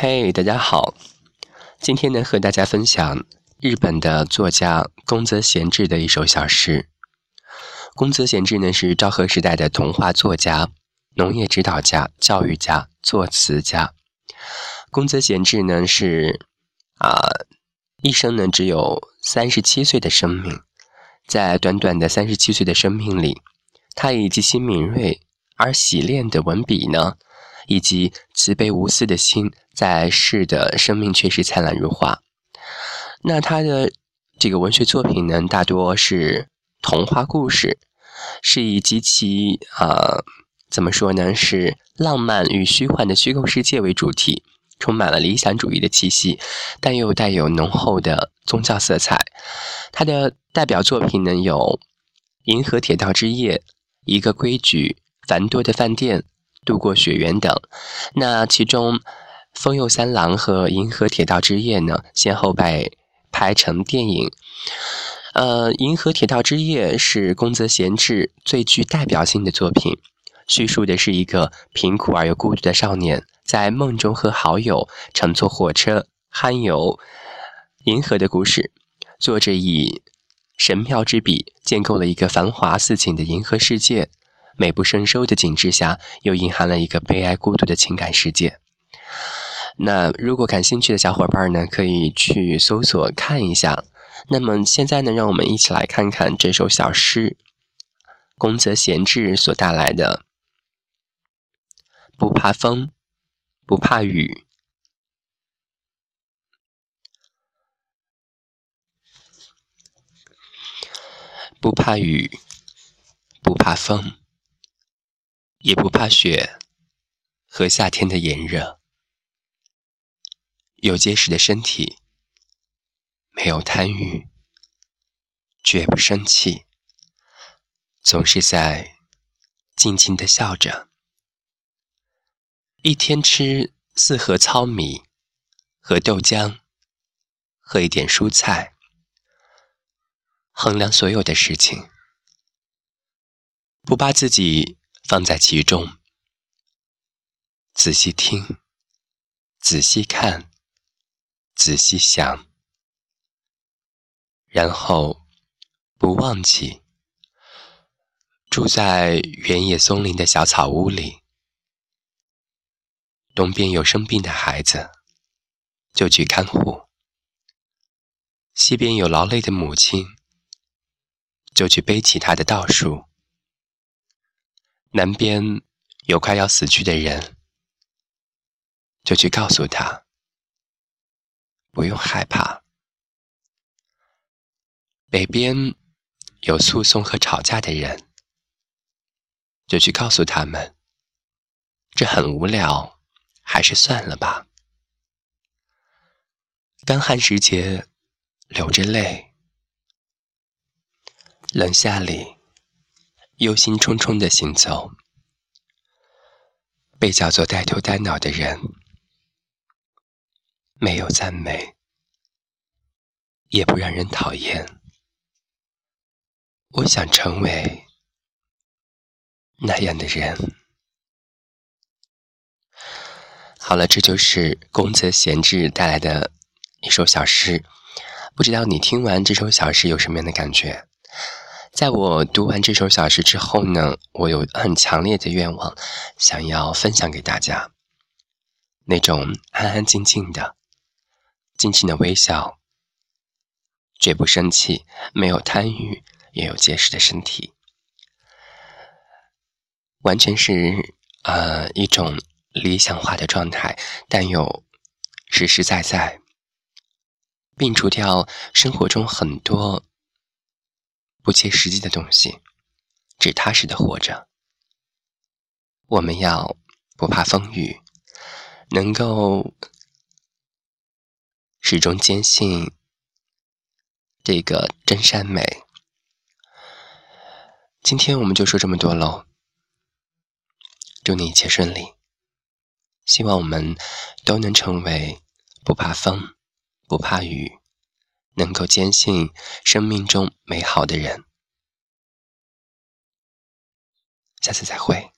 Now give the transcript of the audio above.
嘿，大家好！今天呢，和大家分享日本的作家宫泽贤治的一首小诗。宫泽贤治呢，是昭和时代的童话作家、农业指导家、教育家、作词家。宫泽贤治呢，是啊，一生呢只有三十七岁的生命，在短短的三十七岁的生命里，他以极其敏锐而洗练的文笔呢。以及慈悲无私的心，在世的生命却是灿烂如花。那他的这个文学作品呢，大多是童话故事，是以极其啊，怎么说呢，是浪漫与虚幻的虚构世界为主题，充满了理想主义的气息，但又带有浓厚的宗教色彩。他的代表作品呢，有《银河铁道之夜》《一个规矩》《繁多的饭店》。渡过雪原等，那其中《风右三郎》和《银河铁道之夜》呢，先后被拍成电影。呃，《银河铁道之夜》是宫泽贤治最具代表性的作品，叙述的是一个贫苦而又孤独的少年，在梦中和好友乘坐火车酣游银河的故事。作者以神妙之笔建构了一个繁华似锦的银河世界。美不胜收的景致下，又隐含了一个悲哀孤独的情感世界。那如果感兴趣的小伙伴呢，可以去搜索看一下。那么现在呢，让我们一起来看看这首小诗，宫泽贤治所带来的：不怕风，不怕雨，不怕雨，不怕风。也不怕雪和夏天的炎热，有结实的身体，没有贪欲，绝不生气，总是在静静的笑着。一天吃四盒糙米和豆浆，喝一点蔬菜，衡量所有的事情，不把自己。放在其中，仔细听，仔细看，仔细想，然后不忘记住在原野松林的小草屋里。东边有生病的孩子，就去看护；西边有劳累的母亲，就去背起他的稻束。南边有快要死去的人，就去告诉他，不用害怕。北边有诉讼和吵架的人，就去告诉他们，这很无聊，还是算了吧。干旱时节，流着泪，冷夏里。忧心忡忡的行走，被叫做呆头呆脑的人，没有赞美，也不让人讨厌。我想成为那样的人。好了，这就是宫泽贤治带来的一首小诗。不知道你听完这首小诗有什么样的感觉？在我读完这首小诗之后呢，我有很强烈的愿望，想要分享给大家。那种安安静静的、静静的微笑，绝不生气，没有贪欲，也有结实的身体，完全是呃一种理想化的状态，但又实实在在，摒除掉生活中很多。不切实际的东西，只踏实的活着。我们要不怕风雨，能够始终坚信这个真善美。今天我们就说这么多喽，祝你一切顺利。希望我们都能成为不怕风、不怕雨。能够坚信生命中美好的人，下次再会。